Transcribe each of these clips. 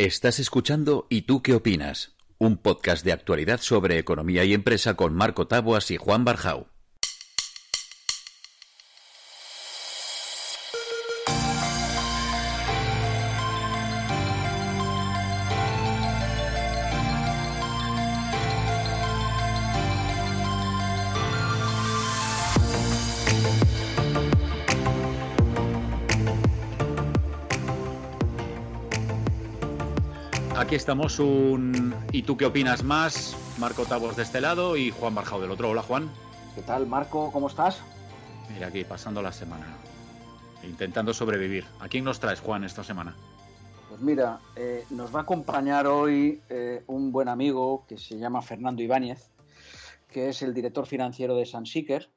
Estás escuchando ¿Y tú qué opinas? Un podcast de actualidad sobre economía y empresa con Marco Taboas y Juan Barjau. Estamos un ¿Y tú qué opinas más? Marco Tabos de este lado y Juan Barjao del otro. Hola Juan. ¿Qué tal Marco? ¿Cómo estás? Mira aquí, pasando la semana. Intentando sobrevivir. ¿A quién nos traes Juan esta semana? Pues mira, eh, nos va a acompañar hoy eh, un buen amigo que se llama Fernando Ibáñez, que es el director financiero de Sansiker,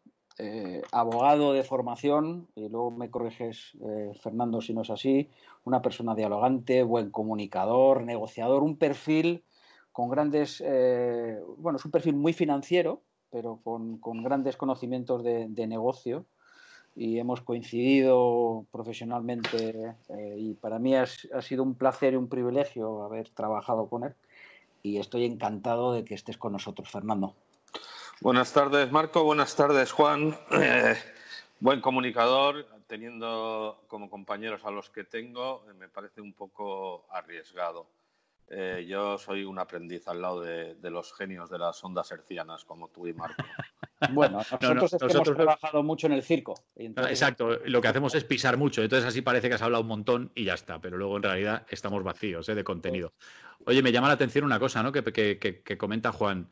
eh, abogado de formación, y luego me corriges, eh, Fernando, si no es así, una persona dialogante, buen comunicador, negociador, un perfil con grandes, eh, bueno, es un perfil muy financiero, pero con, con grandes conocimientos de, de, negocio y hemos coincidido profesionalmente y para mí ha, ha sido un placer y un privilegio haber trabajado con él y estoy encantado de que estés con nosotros, Fernando. Buenas tardes, Marco. Buenas tardes, Juan. Eh, buen comunicador, teniendo como compañeros a los que tengo, me parece un poco arriesgado. Eh, yo soy un aprendiz al lado de, de, los genios de las ondas hercianas, como tú y Marco. Bueno, nosotros, no, no, es que nosotros hemos trabajado mucho en el circo. Entonces... Exacto, lo que hacemos es pisar mucho, entonces así parece que has hablado un montón y ya está, pero luego en realidad estamos vacíos ¿eh? de contenido. Oye, me llama la atención una cosa ¿no? que, que, que, que comenta Juan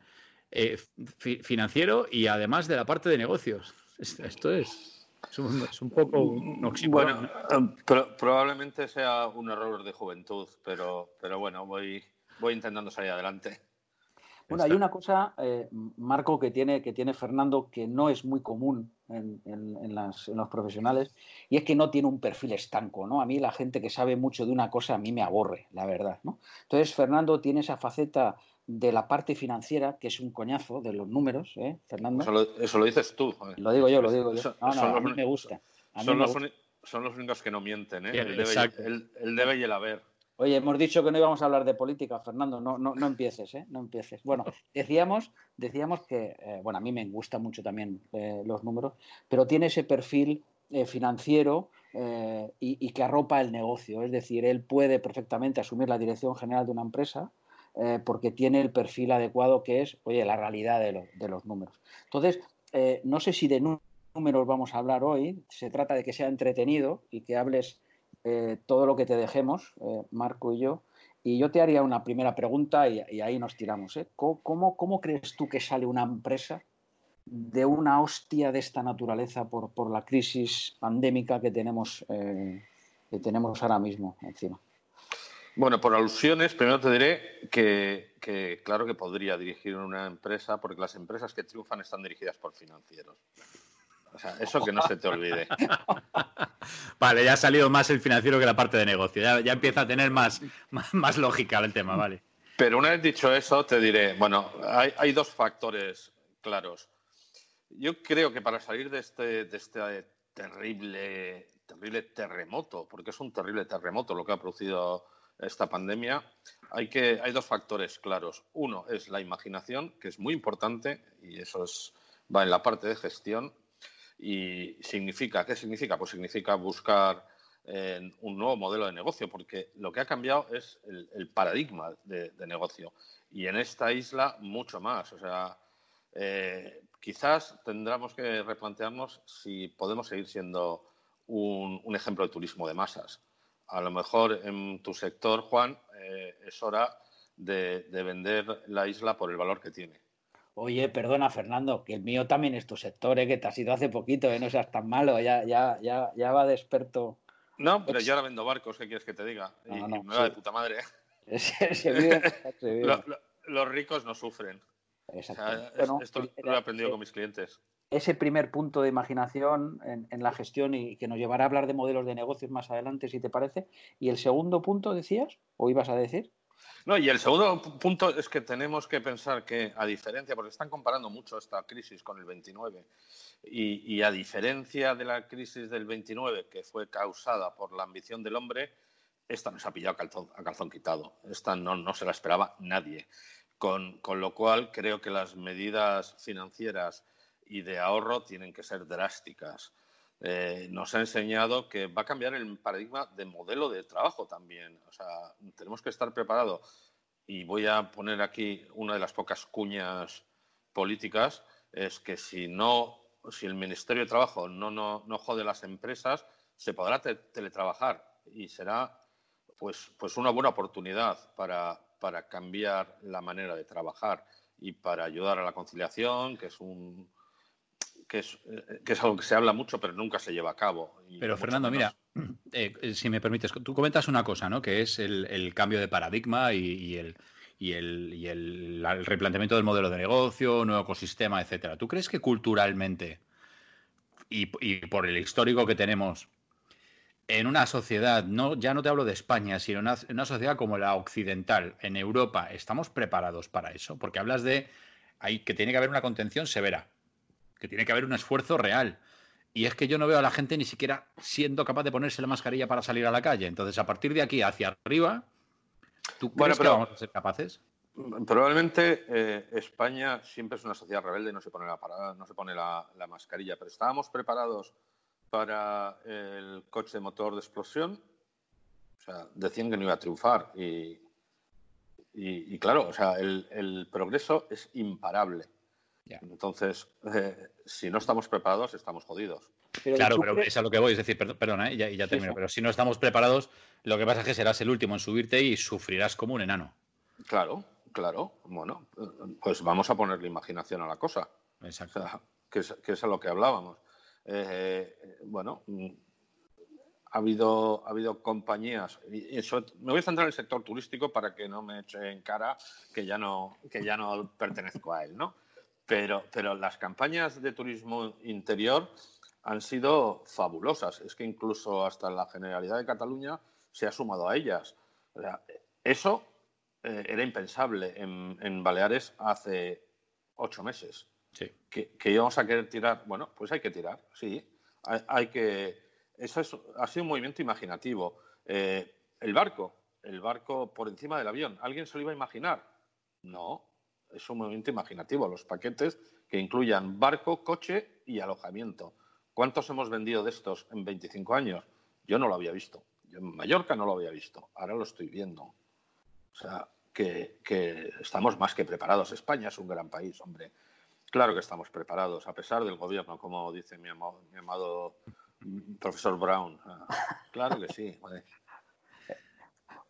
eh, fi financiero y además de la parte de negocios. Esto es, es, un, es un, poco un oxímoron. Bueno, um, pro probablemente sea un error de juventud, pero, pero bueno, voy, voy intentando salir adelante. Bueno, hay una cosa, eh, Marco, que tiene, que tiene Fernando que no es muy común en, en, en, las, en, los profesionales y es que no tiene un perfil estanco, ¿no? A mí la gente que sabe mucho de una cosa a mí me aborre, la verdad, ¿no? Entonces, Fernando tiene esa faceta de la parte financiera, que es un coñazo de los números, ¿eh, Fernando? Eso lo, eso lo dices tú. Joder. Lo digo yo, lo digo yo. No, no, a mí me gusta. A mí son, me los, gusta. son los únicos que no mienten, ¿eh? El debe, el, el debe y el haber. Oye, hemos dicho que no íbamos a hablar de política, Fernando, no, no, no empieces, ¿eh? No empieces. Bueno, decíamos, decíamos que, eh, bueno, a mí me gustan mucho también eh, los números, pero tiene ese perfil eh, financiero eh, y, y, que arropa el negocio. Es decir, él puede perfectamente asumir la dirección general de una empresa eh, porque tiene el perfil adecuado que es, oye, la realidad de, lo, de los números. Entonces, eh, no sé si de números vamos a hablar hoy, se trata de que sea entretenido y que hables eh, todo lo que te dejemos, Marco y yo. Y yo te haría una primera pregunta y, ahí nos tiramos. ¿Cómo, ¿Cómo, ¿Cómo, crees tú que sale una empresa de una hostia de esta naturaleza por, la crisis pandémica que tenemos, que tenemos ahora mismo encima? Bueno, por alusiones, primero te diré que, que, claro que podría dirigir una empresa, porque las empresas que triunfan están dirigidas por financieros. O sea, eso que no se te olvide. vale, ya ha salido más el financiero que la parte de negocio. Ya, ya empieza a tener más, más, más, lógica el tema, vale. Pero una vez dicho eso, te diré, bueno, hay, hay dos factores claros. Yo creo que para salir de este, de este terrible, terrible terremoto, porque es un terrible terremoto lo que ha producido esta pandemia, hay, que, hay dos factores claros. Uno es la imaginación, que es muy importante, y eso es, va en la parte de gestión. Y significa, ¿qué significa? Pues significa buscar eh, un nuevo modelo de negocio, porque lo que ha cambiado es el, paradigma de, negocio. Y en esta isla, mucho más. O sea, eh, quizás tendremos que replantearnos si podemos seguir siendo un ejemplo de turismo de masas a lo mejor en tu sector, Juan, eh, es hora de, de, vender la isla por el valor que tiene. Oye, perdona, Fernando, que el mío también es tu sector, ¿eh? que te has ido hace poquito, ¿eh? no seas tan malo, ya, ya, ya, ya va de experto. No, pero yo ahora vendo barcos, ¿qué quieres que te diga? No, y, no, y me va sí. de puta madre. se, se vive, se vive. Lo, lo, los ricos no sufren. Exacto. O sea, bueno, esto lo he aprendido con mis clientes ese primer punto de imaginación en, la gestión y que nos llevará a hablar de modelos de negocios más adelante, si te parece. ¿Y el segundo punto decías o ibas a decir? No, y el segundo punto es que tenemos que pensar que, a diferencia, porque están comparando mucho esta crisis con el 29, y, y a diferencia de la crisis del 29, que fue causada por la ambición del hombre, esta nos ha pillado a calzón, quitado. Esta no, no, se la esperaba nadie. Con, con, lo cual, creo que las medidas financieras y de ahorro tienen que ser drásticas. Eh, nos ha enseñado que va a cambiar el paradigma de modelo de trabajo también. O sea, tenemos que estar preparados. Y voy a poner aquí una de las pocas cuñas políticas, es que si no, si el Ministerio de Trabajo no, no, no jode las empresas, se podrá teletrabajar y será pues, pues una buena oportunidad para, para cambiar la manera de trabajar y para ayudar a la conciliación, que es un, que es, eh, que es, algo que se habla mucho, pero nunca se lleva a cabo. Pero Fernando, mira, eh, si me permites, tú comentas una cosa, ¿no? Que es el, cambio de paradigma y, el, y, el, y el, replanteamiento del modelo de negocio, nuevo ecosistema, etcétera. ¿Tú crees que culturalmente y, y por el histórico que tenemos en una sociedad, no, ya no te hablo de España, sino en una, una, sociedad como la occidental, en Europa, ¿estamos preparados para eso? Porque hablas de hay, que tiene que haber una contención severa que tiene que haber un esfuerzo real. Y es que yo no veo a la gente ni siquiera siendo capaz de ponerse la mascarilla para salir a la calle. Entonces, a partir de aquí hacia arriba, ¿tú crees que vamos a ser capaces? Probablemente eh, España siempre es una sociedad rebelde y no se pone, la, no se pone la, mascarilla, pero estábamos preparados para el coche de motor de explosión. O sea, decían que no iba a triunfar y, y, claro, o sea, el progreso es imparable. Entonces, eh, si no estamos preparados, estamos jodidos. claro, pero es a lo que voy, es decir, perdona, y ya, termino, pero si no estamos preparados, lo que pasa es que serás el último en subirte y sufrirás como un enano. Claro, claro. Bueno, pues vamos a ponerle imaginación a la cosa. Exacto. que, es, a lo que hablábamos. Eh, bueno, ha habido, ha habido compañías, y eso, me voy a centrar en el sector turístico para que no me eche en cara que ya no, que ya no pertenezco a él, ¿no? Pero, pero las campañas de turismo interior han sido fabulosas. Es que incluso hasta la Generalidad de Cataluña se ha sumado a ellas. eso eh, era impensable en, Baleares hace ocho meses. Sí. Que, íbamos a querer tirar. Bueno, pues hay que tirar, sí. Hay, que. Eso ha sido un movimiento imaginativo. Eh, el barco, el barco por encima del avión. ¿Alguien se lo iba a imaginar? No, movimiento imaginativo, los paquetes que incluyan barco, coche y alojamiento. ¿Cuántos hemos vendido de estos en 25 años? Yo no lo había visto. Yo en Mallorca no lo había visto. Ahora lo estoy viendo. O sea, que, estamos más que preparados. España es un gran país, hombre. Claro que estamos preparados, a pesar del gobierno, como dice mi amado, profesor Brown. Ah, claro que sí.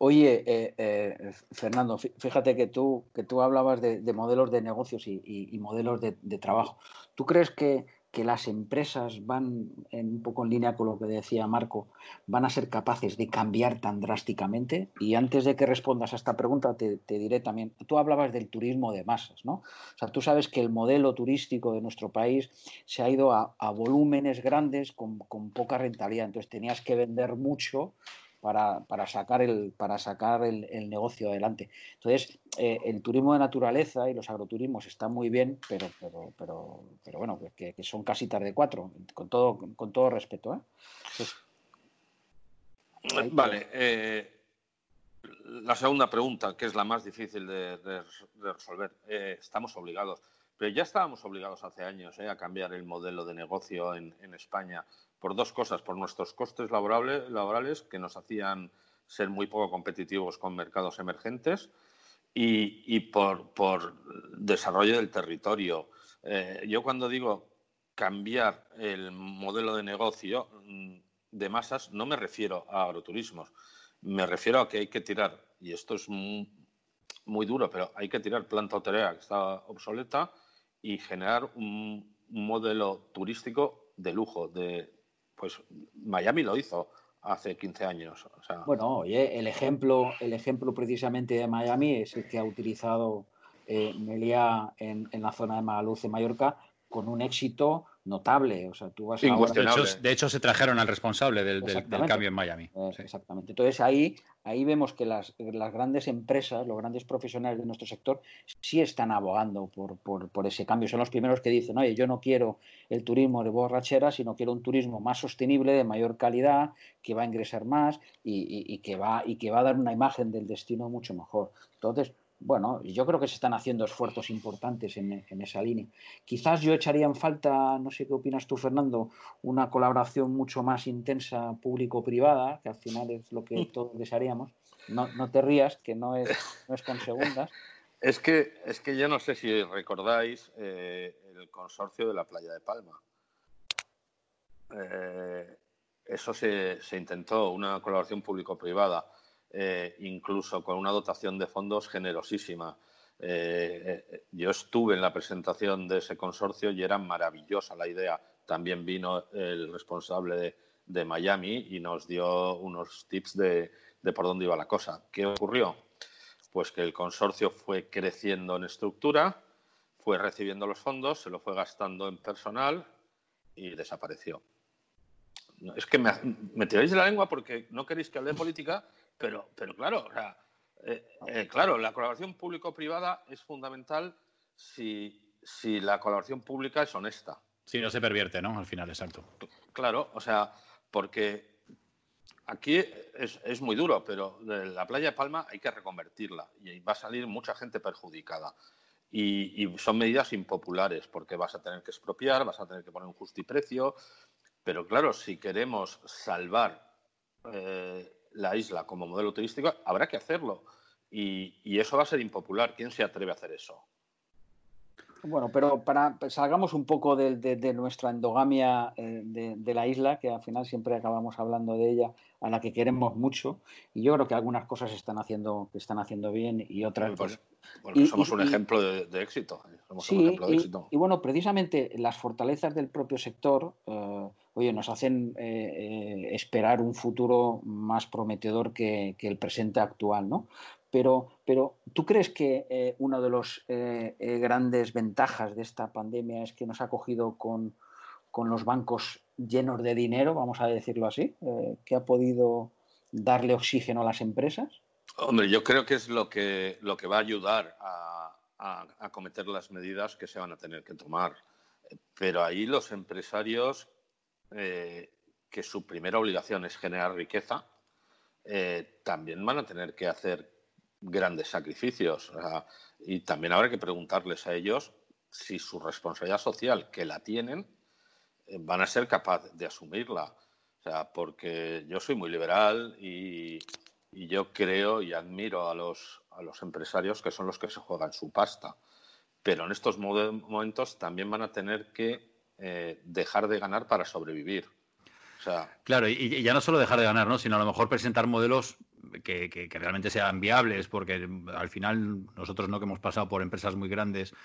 Oye, eh, eh, Fernando, fíjate que tú, que tú hablabas de, modelos de negocios y, modelos de, trabajo. ¿Tú crees que, las empresas van, en, un poco en línea con lo que decía Marco, van a ser capaces de cambiar tan drásticamente? Y antes de que respondas a esta pregunta, te, diré también, tú hablabas del turismo de masas, ¿no? O sea, tú sabes que el modelo turístico de nuestro país se ha ido a, volúmenes grandes con, con poca rentabilidad. Entonces tenías que vender mucho para, para sacar, el, para sacar el, negocio adelante. Entonces, eh, el turismo de naturaleza y los agroturismos están muy bien, pero, pero, pero, pero bueno, que, son casi tarde cuatro, con todo, con todo respeto. ¿eh? vale. Eh, la segunda pregunta, que es la más difícil de, resolver, estamos obligados. Pero ya estábamos obligados hace años a cambiar el modelo de negocio en, en España por dos cosas, por nuestros costes laborales, laborales que nos hacían ser muy poco competitivos con mercados emergentes y, por, desarrollo del territorio. Eh, yo cuando digo cambiar el modelo de negocio mm, de masas, no me refiero a agroturismos, me refiero a que hay que tirar, y esto es muy, muy duro, pero hay que tirar planta hotelera que está obsoleta y generar un modelo turístico de lujo, de, pues Miami lo hizo hace 15 años. Bueno, oye, el ejemplo, el ejemplo precisamente de Miami es el que ha utilizado eh, Melia en, la zona de Magaluz, en Mallorca, con un éxito notable. O sea, tú vas de, hecho, se trajeron al responsable del, cambio en Miami. Eh, exactamente. Entonces ahí, ahí vemos que las, grandes empresas, los grandes profesionales de nuestro sector, sí están abogando por, ese cambio. Son los primeros que dicen, oye, yo no quiero el turismo de borrachera, sino quiero un turismo más sostenible, de mayor calidad, que va a ingresar más y, que, va, y que va a dar una imagen del destino mucho mejor. Entonces, bueno, yo creo que se están haciendo esfuerzos importantes en, esa línea. Quizás yo echaría en falta, no sé qué opinas tú, Fernando, una colaboración mucho más intensa público-privada, que al final es lo que todos desearíamos. No, te rías, que no es, no es con segundas. Es que, es que yo no sé si recordáis eh, el consorcio de la playa de Palma. Eh, eso se, se intentó, una colaboración público-privada eh, incluso con una dotación de fondos generosísima. Eh, eh, yo estuve en la presentación de ese consorcio y era maravillosa la idea. También vino el responsable de, Miami y nos dio unos tips de, por dónde iba la cosa. ¿Qué ocurrió? Pues que el consorcio fue creciendo en estructura, fue recibiendo los fondos, se lo fue gastando en personal y desapareció. Es que me, me tiráis de la lengua porque no queréis que hable de política pero, pero claro, eh, eh, claro, la colaboración público-privada es fundamental si, la colaboración pública es honesta. Si no se pervierte, ¿no? Al final, exacto. Claro, o sea, porque aquí es, muy duro, pero la playa de Palma hay que reconvertirla y va a salir mucha gente perjudicada. Y, son medidas impopulares porque vas a tener que expropiar, vas a tener que poner un justiprecio. Pero claro, si queremos salvar eh, la isla como modelo turístico, habrá que hacerlo. Y, eso va a ser impopular. ¿Quién se atreve a hacer eso? Bueno, pero para pues, salgamos un poco de, nuestra endogamia eh, de, la isla, que al final siempre acabamos hablando de ella, a la que queremos mucho, y yo creo que algunas cosas están haciendo, que están haciendo bien y otras. Pues, pues somos un ejemplo de, éxito. y, bueno, precisamente las fortalezas del propio sector. Eh, oye, nos hacen eh, eh, esperar un futuro más prometedor que, el presente actual, ¿no? Pero, pero ¿tú crees que eh, una de las grandes ventajas de esta pandemia es que nos ha cogido con, los bancos llenos de dinero, vamos a decirlo así, que ha podido darle oxígeno a las empresas? Hombre, yo creo que es lo que, lo que va a ayudar a, a acometer las medidas que se van a tener que tomar. Pero ahí los empresarios eh, que su primera obligación es generar riqueza, eh, también van a tener que hacer grandes sacrificios. y también habrá que preguntarles a ellos si su responsabilidad social, que la tienen, eh, van a ser capaces de asumirla. O sea, porque yo soy muy liberal y, yo creo y admiro a los, a los empresarios que son los que se juegan su pasta. Pero en estos momentos también van a tener que eh, dejar de ganar para sobrevivir. claro, y, ya no solo dejar de ganar, ¿no? sino a lo mejor presentar modelos que, realmente sean viables, porque al final nosotros no que hemos pasado por empresas muy grandes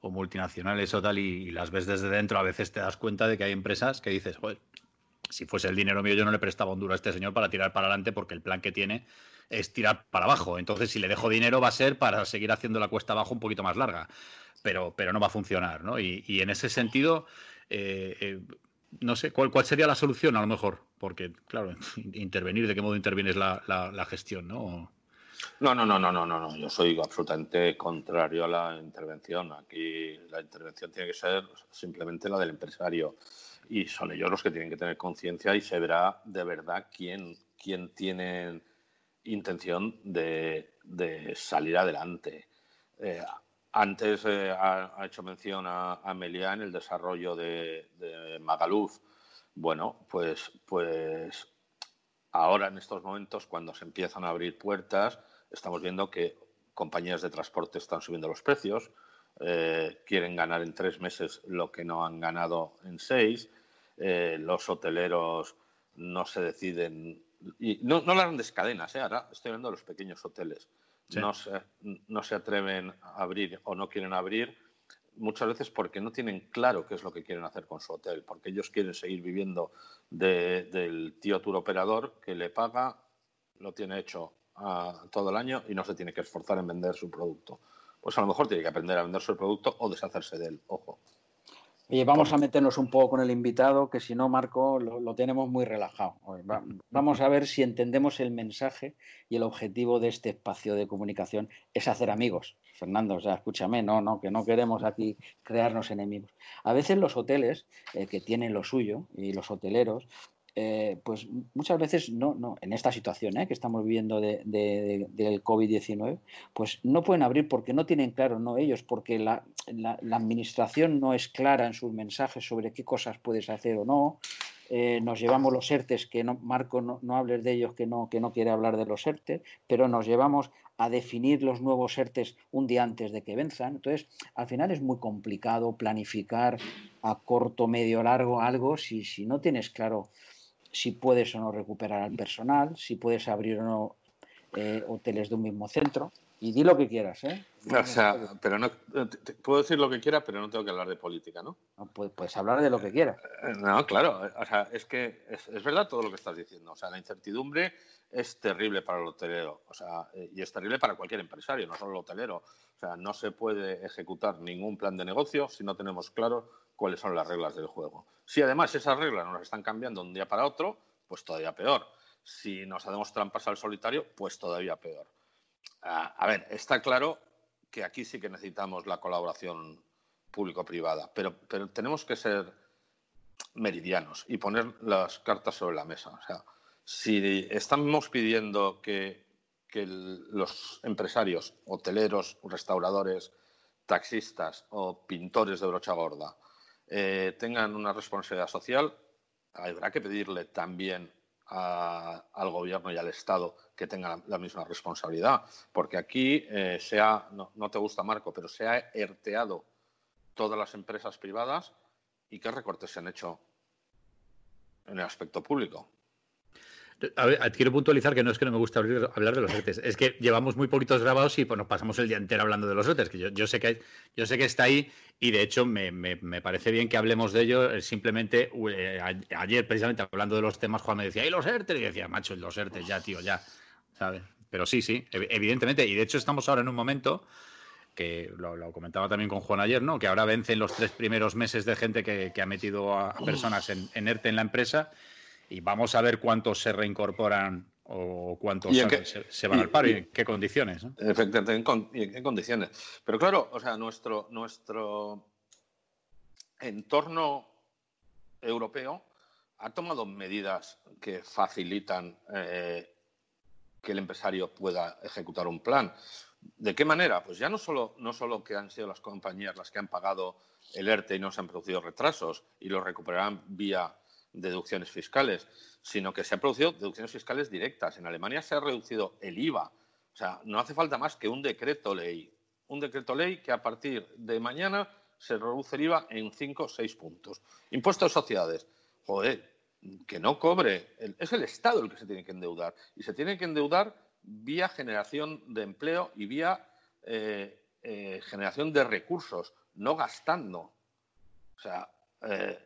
o multinacionales o tal, y, las ves desde dentro, a veces te das cuenta de que hay empresas que dices, joder, si fuese el dinero mío yo no le prestaba un duro a este señor para tirar para adelante porque el plan que tiene es tirar para abajo. Entonces, si le dejo dinero va a ser para seguir haciendo la cuesta abajo un poquito más larga, pero, pero no va a funcionar, ¿no? y en ese sentido eh, eh, no sé, ¿cuál, ¿cuál sería la solución a lo mejor? Porque, claro, intervenir, ¿de qué modo intervienes la, la, gestión, no? No, no, no, no, no, no, yo soy absolutamente contrario a la intervención. Aquí la intervención tiene que ser simplemente la del empresario y son ellos los que tienen que tener conciencia y se verá de verdad quién, quién tiene intención de, de salir adelante. Eh, antes eh, ha, hecho mención a, a en el desarrollo de, Magaluf. Bueno, pues, pues ahora en estos momentos, cuando se empiezan a abrir puertas, estamos viendo que compañías de transporte están subiendo los precios, eh, quieren ganar en tres meses lo que no han ganado en seis, eh, los hoteleros no se deciden, y no, no las grandes cadenas, ahora estoy hablando de los pequeños hoteles, no, se, no se atreven a abrir o no quieren abrir, muchas veces porque no tienen claro qué es lo que quieren hacer con su hotel, porque ellos quieren seguir viviendo del tío tour operador que le paga, lo tiene hecho todo el año y no se tiene que esforzar en vender su producto. Pues a lo mejor tiene que aprender a vender su producto o deshacerse de él, ojo. Oye, vamos a meternos un poco con el invitado, que si no, Marco, lo, tenemos muy relajado. vamos a ver si entendemos el mensaje y el objetivo de este espacio de comunicación es hacer amigos. Fernando, o sea, escúchame, no, no, que no queremos aquí crearnos enemigos. A veces los hoteles eh, que tienen lo suyo y los hoteleros eh, pues muchas veces no, no en esta situación ¿eh? que estamos viviendo de, del COVID-19, pues no pueden abrir porque no tienen claro, no ellos, porque la, administración no es clara en sus mensajes sobre qué cosas puedes hacer o no. Eh, nos llevamos los ERTES, que no, Marco no, no, hables de ellos, que no, que no quiere hablar de los ERTES, pero nos llevamos a definir los nuevos ERTES un día antes de que venzan. Entonces, al final es muy complicado planificar a corto, medio, largo algo si, si no tienes claro si puedes o no recuperar al personal, si puedes abrir o no eh, hoteles de un mismo centro. Y di lo que quieras, ¿eh? O sea, pero no, puedo decir lo que quiera, pero no tengo que hablar de política, ¿no? puedes, hablar de lo que quieras. Eh, no, claro, o sea, es que es, verdad todo lo que estás diciendo. O sea, la incertidumbre es terrible para el hotelero, o sea, eh, y es terrible para cualquier empresario, no solo el hotelero. O sea, no se puede ejecutar ningún plan de negocio si no tenemos claro cuáles son las reglas del juego. Si además esas reglas nos están cambiando de un día para otro, pues todavía peor. Si nos hacemos trampas al solitario, pues todavía peor. Ah, a ver, está claro que aquí sí que necesitamos la colaboración público-privada, pero, pero tenemos que ser meridianos y poner las cartas sobre la mesa. O sea, si estamos pidiendo que, los empresarios, hoteleros, restauradores, taxistas o pintores de brocha gorda eh, tengan una responsabilidad social, habrá que pedirle también al gobierno y al Estado que tengan la, misma responsabilidad, porque aquí eh, se ha, no, te gusta Marco, pero se ha herteado todas las empresas privadas y qué recortes se han hecho en el aspecto público. A ver, quiero puntualizar que no es que no me gusta hablar de los ERTES, es que llevamos muy poquitos grabados y pues, nos pasamos el día entero hablando de los ERTES, que yo, sé, que, yo sé que está ahí y de hecho me, parece bien que hablemos de ello. Eh, simplemente eh, ayer, precisamente hablando de los temas, Juan me decía, ¿y los ERTES? Y decía, macho, los ERTES, ya, tío, ya. ¿Sabes? Pero sí, sí, evidentemente. Y de hecho estamos ahora en un momento que lo, comentaba también con Juan ayer, ¿no? Que ahora vencen los tres primeros meses de gente que, ha metido a personas en, en ERTE en la empresa y vamos a ver cuántos se reincorporan o cuántos se, van al paro y, en qué condiciones. Efectivamente, y en qué condiciones. Pero claro, o sea, nuestro, nuestro entorno europeo ha tomado medidas que facilitan eh, que el empresario pueda ejecutar un plan. ¿De qué manera? Pues ya no solo, no solo que han sido las compañías las que han pagado el ERTE y no se han producido retrasos y lo recuperarán vía deducciones fiscales, sino que se han producido deducciones fiscales directas. En Alemania se ha reducido el IVA. O sea, no hace falta más que un decreto ley. Un decreto ley que a partir de mañana se reduce el IVA en 5 o 6 puntos. Impuestos de sociedades. Joder, que no cobre. Es el Estado el que se tiene que endeudar. Y se tiene que endeudar vía generación de empleo y vía eh, eh, generación de recursos, no gastando. O sea, eh,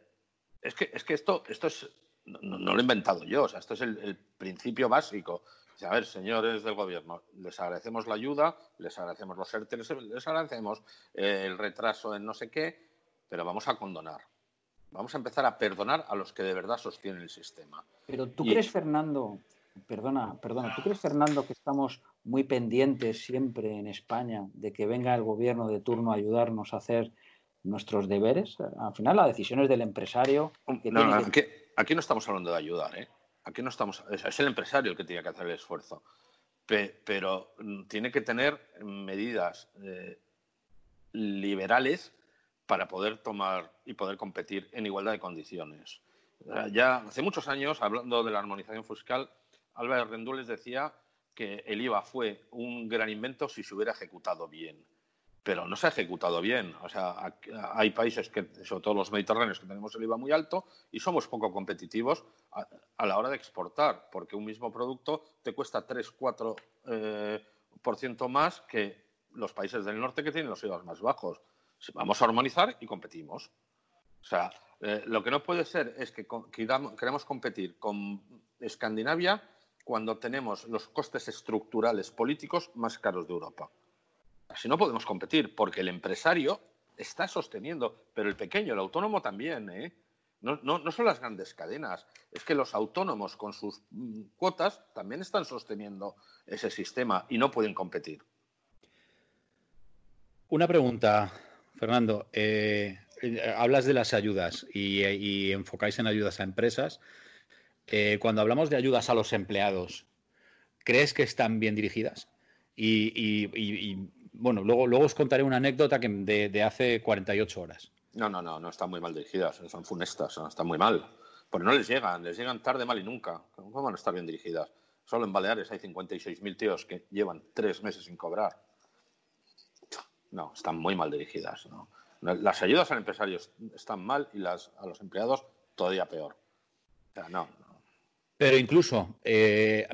es que, es que esto, esto es, no, lo he inventado yo, o sea, esto es el, principio básico. a ver, señores del gobierno, les agradecemos la ayuda, les agradecemos los ERTE, les, agradecemos eh, el retraso en no sé qué, pero vamos a condonar. Vamos a empezar a perdonar a los que de verdad sostienen el sistema. Pero tú crees, Fernando, perdona, perdona, ¿tú crees, Fernando, que estamos muy pendientes siempre en España de que venga el gobierno de turno a ayudarnos a hacer nuestros deberes. Al final, la decisión es del empresario. aquí, no estamos hablando de ayudar, ¿eh? Aquí no estamos. Es el empresario el que tiene que hacer el esfuerzo. pero mm, tiene que tener medidas eh, liberales para poder tomar y poder competir en igualdad de condiciones. Ya hace muchos años, hablando de la armonización fiscal, Álvaro Rendules decía que el IVA fue un gran invento si se hubiera ejecutado bien pero no se ha ejecutado bien. O sea, hay países que, sobre todo los mediterráneos, que tenemos el IVA muy alto y somos poco competitivos a, la hora de exportar, porque un mismo producto te cuesta 3-4% eh, por ciento más que los países del norte que tienen los IVA más bajos. Vamos a armonizar y competimos. O sea, eh, lo que no puede ser es que queramos competir con Escandinavia cuando tenemos los costes estructurales políticos más caros de Europa. Así no podemos competir, porque el empresario está sosteniendo, pero el pequeño, el autónomo también, ¿eh? No, no, son las grandes cadenas, es que los autónomos con sus mm, cuotas también están sosteniendo ese sistema y no pueden competir. Una pregunta, Fernando. Eh, eh, hablas de las ayudas y, enfocáis en ayudas a empresas. Cuando hablamos de ayudas a los empleados, ¿crees que están bien dirigidas? Y, bueno, luego, luego os contaré una anécdota que de, hace 48 horas. No, no, no, no están muy mal dirigidas, son funestas, están muy mal. Porque no les llegan, les llegan tarde, mal y nunca. ¿Cómo van a estar bien dirigidas? Solo en Baleares hay 56.000 tíos que llevan tres meses sin cobrar. No, están muy mal dirigidas. Las ayudas al empresario están mal y las a los empleados todavía peor. O sea, no. Pero incluso, eh,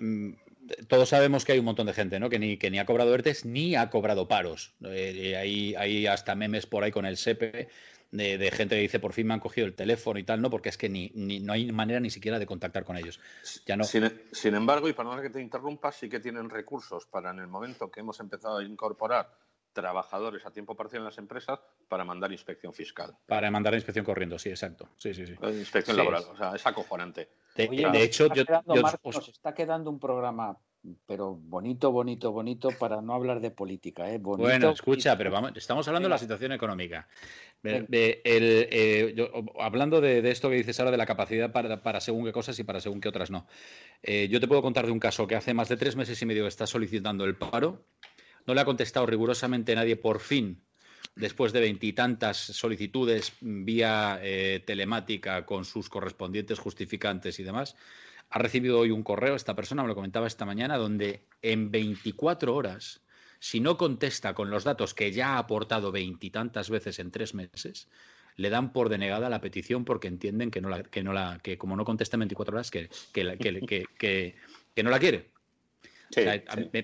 todos sabemos que hay un montón de gente ¿no? que, ni, que ni ha cobrado ERTES ni ha cobrado paros. Eh, hay, hasta memes por ahí con el SEPE de, gente que dice por fin me han cogido el teléfono y tal, ¿no? Porque es que ni, no hay manera ni siquiera de contactar con ellos. Ya no... sin, embargo, y para no que te interrumpa, sí que tienen recursos para en el momento que hemos empezado a incorporar trabajadores a tiempo parcial en las empresas para mandar inspección fiscal. Para mandar inspección corriendo, sí, exacto. Sí, sí, sí. Eh, inspección laboral, o sea, es acojonante. De, hecho, yo, nos está quedando un programa pero bonito, bonito, bonito para no hablar de política. ¿eh? bueno, escucha, pero vamos, estamos hablando de la situación económica. Eh, hablando de, esto que dices ahora de la capacidad para, según qué cosas y para según qué otras no. Eh, yo te puedo contar de un caso que hace más de tres meses y medio está solicitando el paro no le ha contestado rigurosamente nadie por fin, después de veintitantas solicitudes vía eh, telemática con sus correspondientes justificantes y demás. Ha recibido hoy un correo, esta persona me lo comentaba esta mañana, donde en 24 horas, si no contesta con los datos que ya ha aportado veintitantas veces en tres meses, le dan por denegada la petición porque entienden que no la, que no la, que como no contesta en 24 horas, que, que no la quiere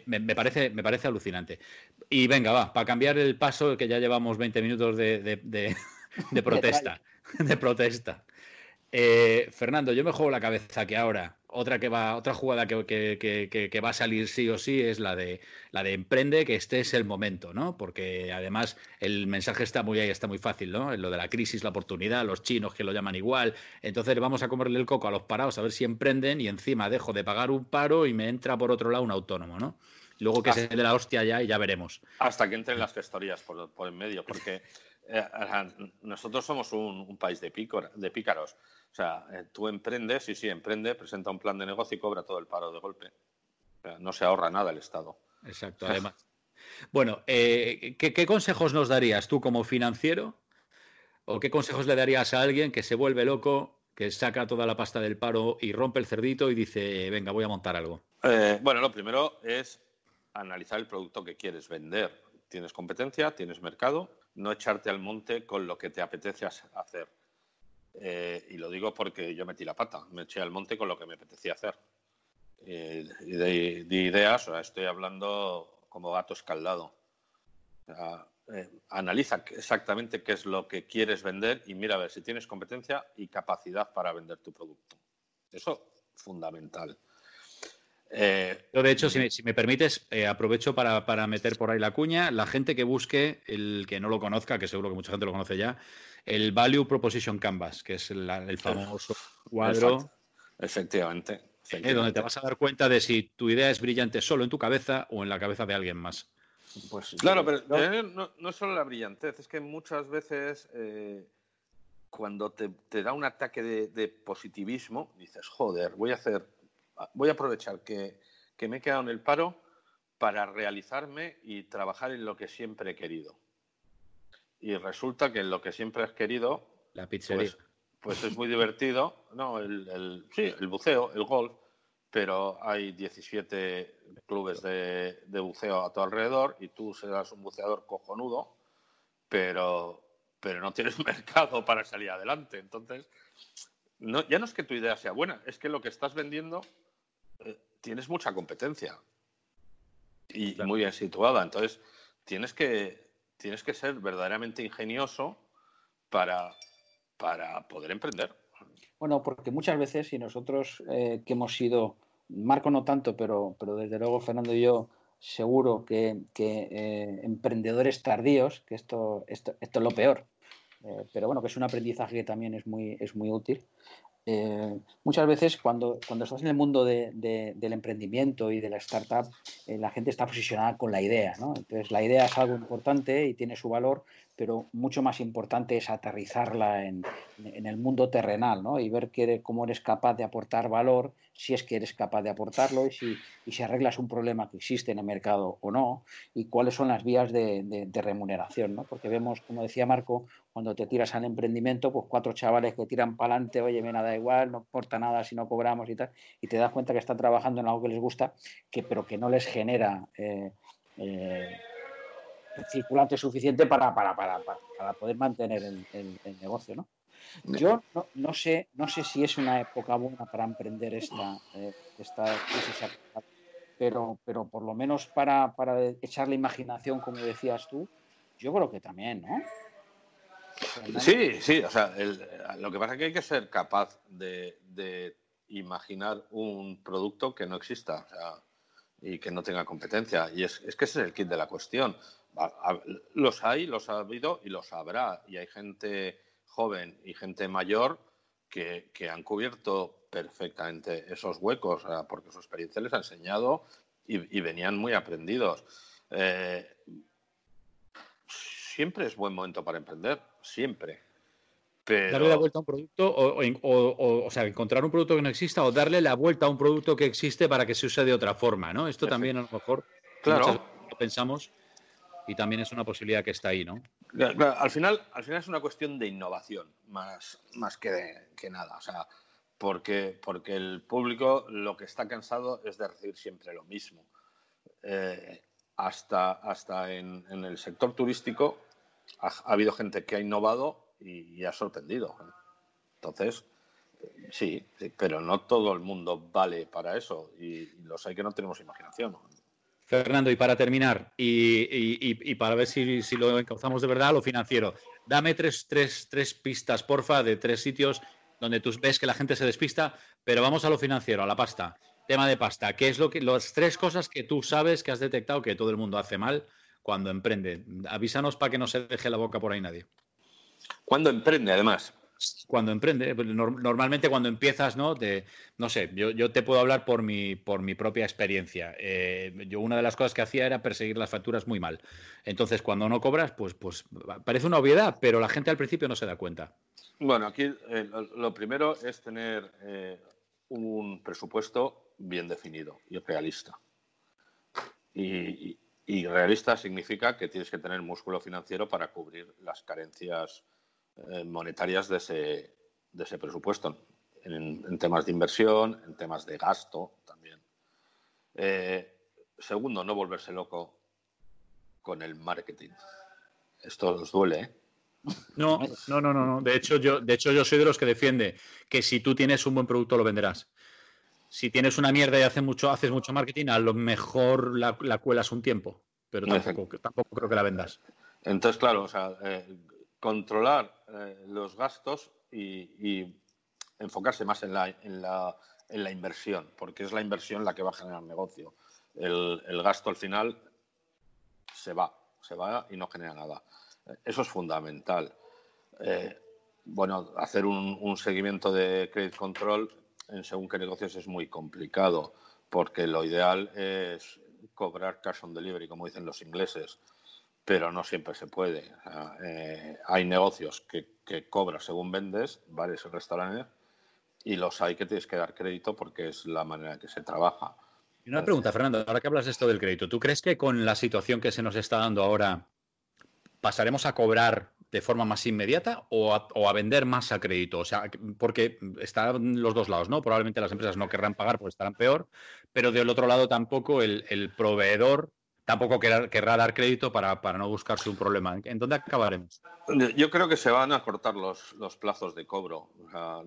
me, parece, me parece alucinante. Y venga, va, para cambiar el paso, que ya llevamos 20 minutos de, de, protesta. de protesta. Eh, Fernando, yo me juego la cabeza que ahora otra que va, otra jugada que, va a salir sí o sí es la de la de emprende, que este es el momento, ¿no? Porque además el mensaje está muy ahí, está muy fácil, ¿no? Lo de la crisis, la oportunidad, los chinos que lo llaman igual. Entonces vamos a comerle el coco a los parados a ver si emprenden y encima dejo de pagar un paro y me entra por otro lado un autónomo, ¿no? Luego que se de la hostia ya y ya veremos. Hasta que entren las gestorías por, por en medio, porque eh, nosotros somos un, país de, de pícaros. O sea, eh, tú emprendes, sí, sí, emprende, presenta un plan de negocio y cobra todo el paro de golpe. no se ahorra nada el Estado. Exacto, además. bueno, eh, ¿qué, consejos nos darías tú como financiero? ¿O qué consejos le darías a alguien que se vuelve loco, que saca toda la pasta del paro y rompe el cerdito y dice, venga, voy a montar algo? Eh, bueno, lo primero es analizar el producto que quieres vender. Tienes competencia, tienes mercado, no echarte al monte con lo que te apetece hacer. Eh, y lo digo porque yo metí la pata, me eché al monte con lo que me apetecía hacer. Eh, y de, ideas, o sea, estoy hablando como gato escaldado. Eh, analiza exactamente qué es lo que quieres vender y mira a ver si tienes competencia y capacidad para vender tu producto. Eso fundamental. Yo, de hecho, si me, permites, aprovecho para, para, meter por ahí la cuña. La gente que busque, el que no lo conozca, que seguro que mucha gente lo conoce ya, el Value Proposition Canvas, que es el, famoso cuadro. Efectivamente. donde te vas a dar cuenta de si tu idea es brillante solo en tu cabeza o en la cabeza de alguien más. Pues, claro, pero eh, no, es solo la brillantez, es que muchas veces eh, cuando te, da un ataque de, positivismo, dices, joder, voy a hacer, voy a aprovechar que, que me he quedado en el paro para realizarme y trabajar en lo que siempre he querido y resulta que lo que siempre has querido. La pizzería. Pues, pues es muy divertido. No, el, sí, el buceo, el golf, pero hay 17 clubes de, buceo a tu alrededor y tú serás un buceador cojonudo, pero, pero no tienes mercado para salir adelante. Entonces, no, ya no es que tu idea sea buena, es que lo que estás vendiendo eh, tienes mucha competencia y muy bien situada. Entonces, tienes que tienes que ser verdaderamente ingenioso para, para poder emprender. Bueno, porque muchas veces, y nosotros eh, que hemos sido, Marco no tanto, pero, pero desde luego Fernando y yo seguro que, eh, emprendedores tardíos, que esto, esto, esto es lo peor, eh, pero bueno, que es un aprendizaje que también es muy, es muy útil. Eh, muchas veces cuando, cuando estás en el mundo del emprendimiento y de la startup, la gente está posicionada con la idea. ¿no? Entonces, la idea es algo importante y tiene su valor, pero mucho más importante es aterrizarla en, el mundo terrenal ¿no? y ver cómo eres capaz de aportar valor, si es que eres capaz de aportarlo y si, y arreglas un problema que existe en el mercado o no y cuáles son las vías de, remuneración. ¿no? Porque vemos, como decía Marco, cuando te tiras al emprendimiento, pues cuatro chavales que tiran para adelante, oye, me nada igual, no importa nada si no cobramos y tal, y te das cuenta que están trabajando en algo que les gusta, que, pero que no les genera... Eh, eh, circulante suficiente para, para, para, para poder mantener el, negocio, ¿no? Yo no, sé, no sé si es una época buena para emprender esta, eh, esta pero, pero por lo menos para, para echar la imaginación, como decías tú, yo creo que también, ¿no? Sí, sí, o sea, lo que pasa es que hay que ser capaz de, de imaginar un producto que no exista y que no tenga competencia. Y es, es, que ese es el kit de la cuestión los hay, los ha habido y los habrá. Y hay gente joven y gente mayor que, han cubierto perfectamente esos huecos, porque su experiencia les ha enseñado y, venían muy aprendidos. Eh, siempre es buen momento para emprender, siempre. Darle la vuelta a un producto, o, o, sea, encontrar un producto que no exista o darle la vuelta a un producto que existe para que se use de otra forma, ¿no? Esto también a lo mejor claro. pensamos y también es una posibilidad que está ahí, ¿no? al, final, al final es una cuestión de innovación, más, más que, que nada. O sea, porque, porque el público lo que está cansado es de recibir siempre lo mismo. Eh, hasta hasta en, el sector turístico ha, habido gente que ha innovado y, ha sorprendido. Entonces, sí, pero no todo el mundo vale para eso y los hay que no tenemos imaginación. Fernando, y para terminar, y, para ver si, lo encauzamos de verdad, lo financiero, dame tres, tres, tres pistas, porfa, de tres sitios donde tú ves que la gente se despista, pero vamos a lo financiero, a la pasta. Tema de pasta, ¿qué es lo que las tres cosas que tú sabes que has detectado que todo el mundo hace mal cuando emprende? Avísanos para que no se deje la boca por ahí nadie. Cuando emprende, además cuando emprende, pues, normalmente cuando empiezas, ¿no? no sé, yo, te puedo hablar por mi, por mi propia experiencia. Eh, yo una de las cosas que hacía era perseguir las facturas muy mal. Entonces, cuando no cobras, pues, pues parece una obviedad, pero la gente al principio no se da cuenta. Bueno, aquí eh, lo, primero es tener eh, un presupuesto bien definido y realista. y realista significa que tienes que tener músculo financiero para cubrir las carencias eh, monetarias de ese, de ese presupuesto, en, temas de inversión, en temas de gasto también. Eh, segundo, no volverse loco con el marketing. Esto os duele, ¿eh? No, no, no, no, De hecho, yo, de hecho, yo soy de los que defiende que si tú tienes un buen producto lo venderás. Si tienes una mierda y haces mucho, haces mucho marketing, a lo mejor la, cuelas un tiempo, pero tampoco, tampoco, creo que la vendas. Entonces, claro, o sea, controlar eh, los gastos y, enfocarse más en la, en, la, en la, inversión, porque es la inversión la que va a generar negocio. El, gasto al final se va, se va y no genera nada. Eso es fundamental. Eh, bueno, hacer un, seguimiento de credit control en según qué negocios es muy complicado, porque lo ideal es cobrar cash on delivery, como dicen los ingleses pero no siempre se puede. Eh, hay negocios que, que, cobras según vendes, bares y restaurantes, y los hay que tienes que dar crédito porque es la manera en que se trabaja. Y una pregunta, Fernando, ahora que hablas de esto del crédito, ¿tú crees que con la situación que se nos está dando ahora pasaremos a cobrar de forma más inmediata o a, vender más a crédito? O sea, porque están los dos lados, ¿no? Probablemente las empresas no querrán pagar porque estarán peor, pero del otro lado tampoco el, el proveedor tampoco querrá, dar crédito para, no buscarse un problema. ¿En dónde acabaremos? Yo creo que se van a cortar los, los plazos de cobro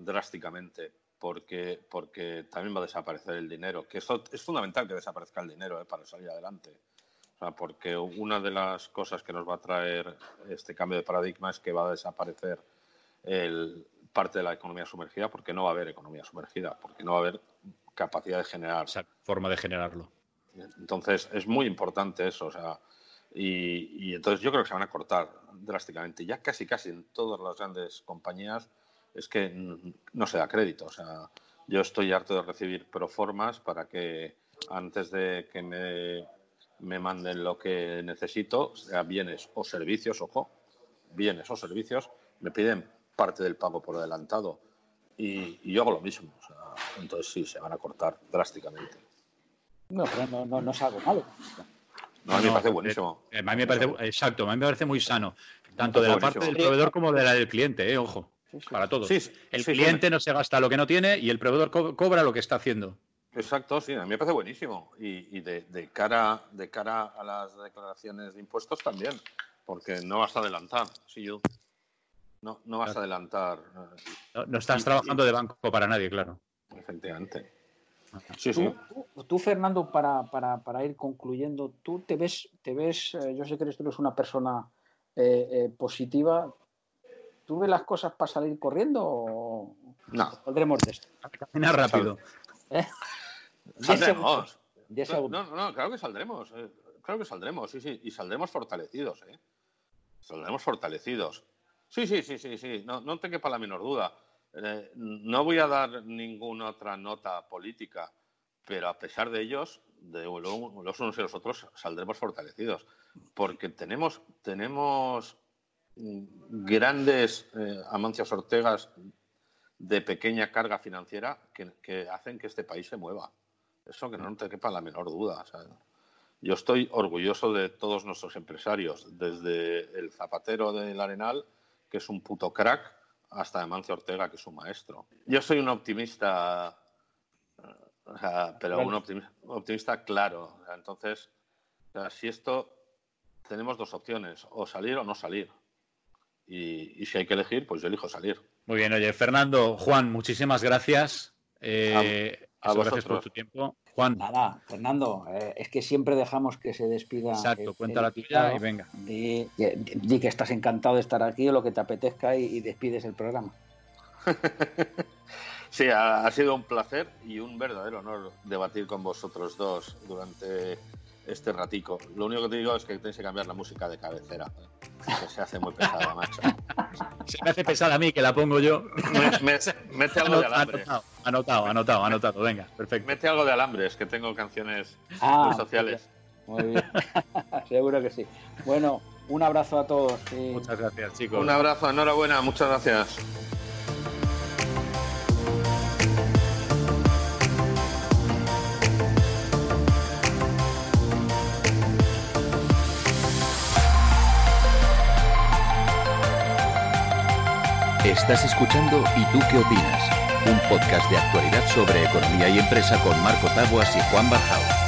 drásticamente porque, porque también va a desaparecer el dinero, que eso es fundamental que desaparezca el dinero ¿eh? para salir adelante. porque una de las cosas que nos va a traer este cambio de paradigma es que va a desaparecer el, parte de la economía sumergida porque no va a haber economía sumergida, porque no va a haber capacidad de generar. forma de generarlo. Entonces, es muy importante eso. O sea, y, entonces yo creo que se van a cortar drásticamente. Ya casi, casi en todas las grandes compañías es que no se da crédito. O sea, yo estoy harto de recibir proformas para que antes de que me, me manden lo que necesito, sea bienes o servicios, ojo, bienes o servicios, me piden parte del pago por adelantado. Y, yo hago lo mismo. entonces sí, se van a cortar drásticamente. No, pero no, no es algo malo. No, a mí me parece buenísimo. Eh, a mí me parece, exacto, a mí me parece muy sano. Tanto de la parte del proveedor como de la del cliente, eh, ojo. Para todos. el cliente no se gasta lo que no tiene y el proveedor cobra lo que está haciendo. Exacto, sí, a mí me parece buenísimo. Y, de, cara, de cara a las declaraciones de impuestos también, porque no vas a adelantar. Sí, yo. No, no vas a adelantar. No, estás trabajando de banco para nadie, claro. Efectivamente. Tú, Fernando, para, ir concluyendo, tú te ves, te ves, eh, yo sé que eres, tú eres una persona eh, eh, positiva. ¿Tú ves las cosas para salir corriendo o no. saldremos de esto? Caminar rápido. Saldremos. No, no, claro que saldremos. Claro que saldremos, sí, sí. Y saldremos fortalecidos, ¿eh? Saldremos fortalecidos. Sí, sí, sí, sí, sí. No, no te quepa la menor duda. Eh, no voy a dar ninguna otra nota política, pero a pesar de ellos, los unos y los otros, saldremos fortalecidos, porque tenemos, tenemos grandes eh, Amancias Ortegas de pequeña carga financiera que, hacen que este país se mueva. Eso que no te quepa la menor duda. yo estoy orgulloso de todos nuestros empresarios, desde el zapatero del Arenal, que es un puto crack, hasta de Mancio Ortega, que es un maestro. Yo soy un optimista, pero un optimista, claro. entonces, si esto, tenemos dos opciones, o salir o no salir. Y, si hay que elegir, pues yo elijo salir. Muy bien, oye, Fernando, Juan, muchísimas gracias. Eh, a, gracias por tu tiempo. Juan. Nada, Fernando, eh, es que siempre dejamos que se despida. Exacto, cuenta la tuya y venga. Di, que estás encantado de estar aquí o lo que te apetezca y, despides el programa. sí, ha, sido un placer y un verdadero honor debatir con vosotros dos durante este ratico. Lo único que te digo es que tenéis que cambiar la música de cabecera, que se hace muy pesada, macho. Se me hace pesada a mí, que la pongo yo. mete algo de alambres. Anotado, anotado, anotado, venga, perfecto. Mete algo de alambres, que tengo canciones ah, sociales. Muy bien, seguro que sí. Bueno, un abrazo a todos. Muchas gracias, chicos. Un abrazo, enhorabuena, muchas gracias. Estás escuchando ¿Y tú qué opinas? Un podcast de actualidad sobre economía y empresa con Marco Taboas y Juan Barjao.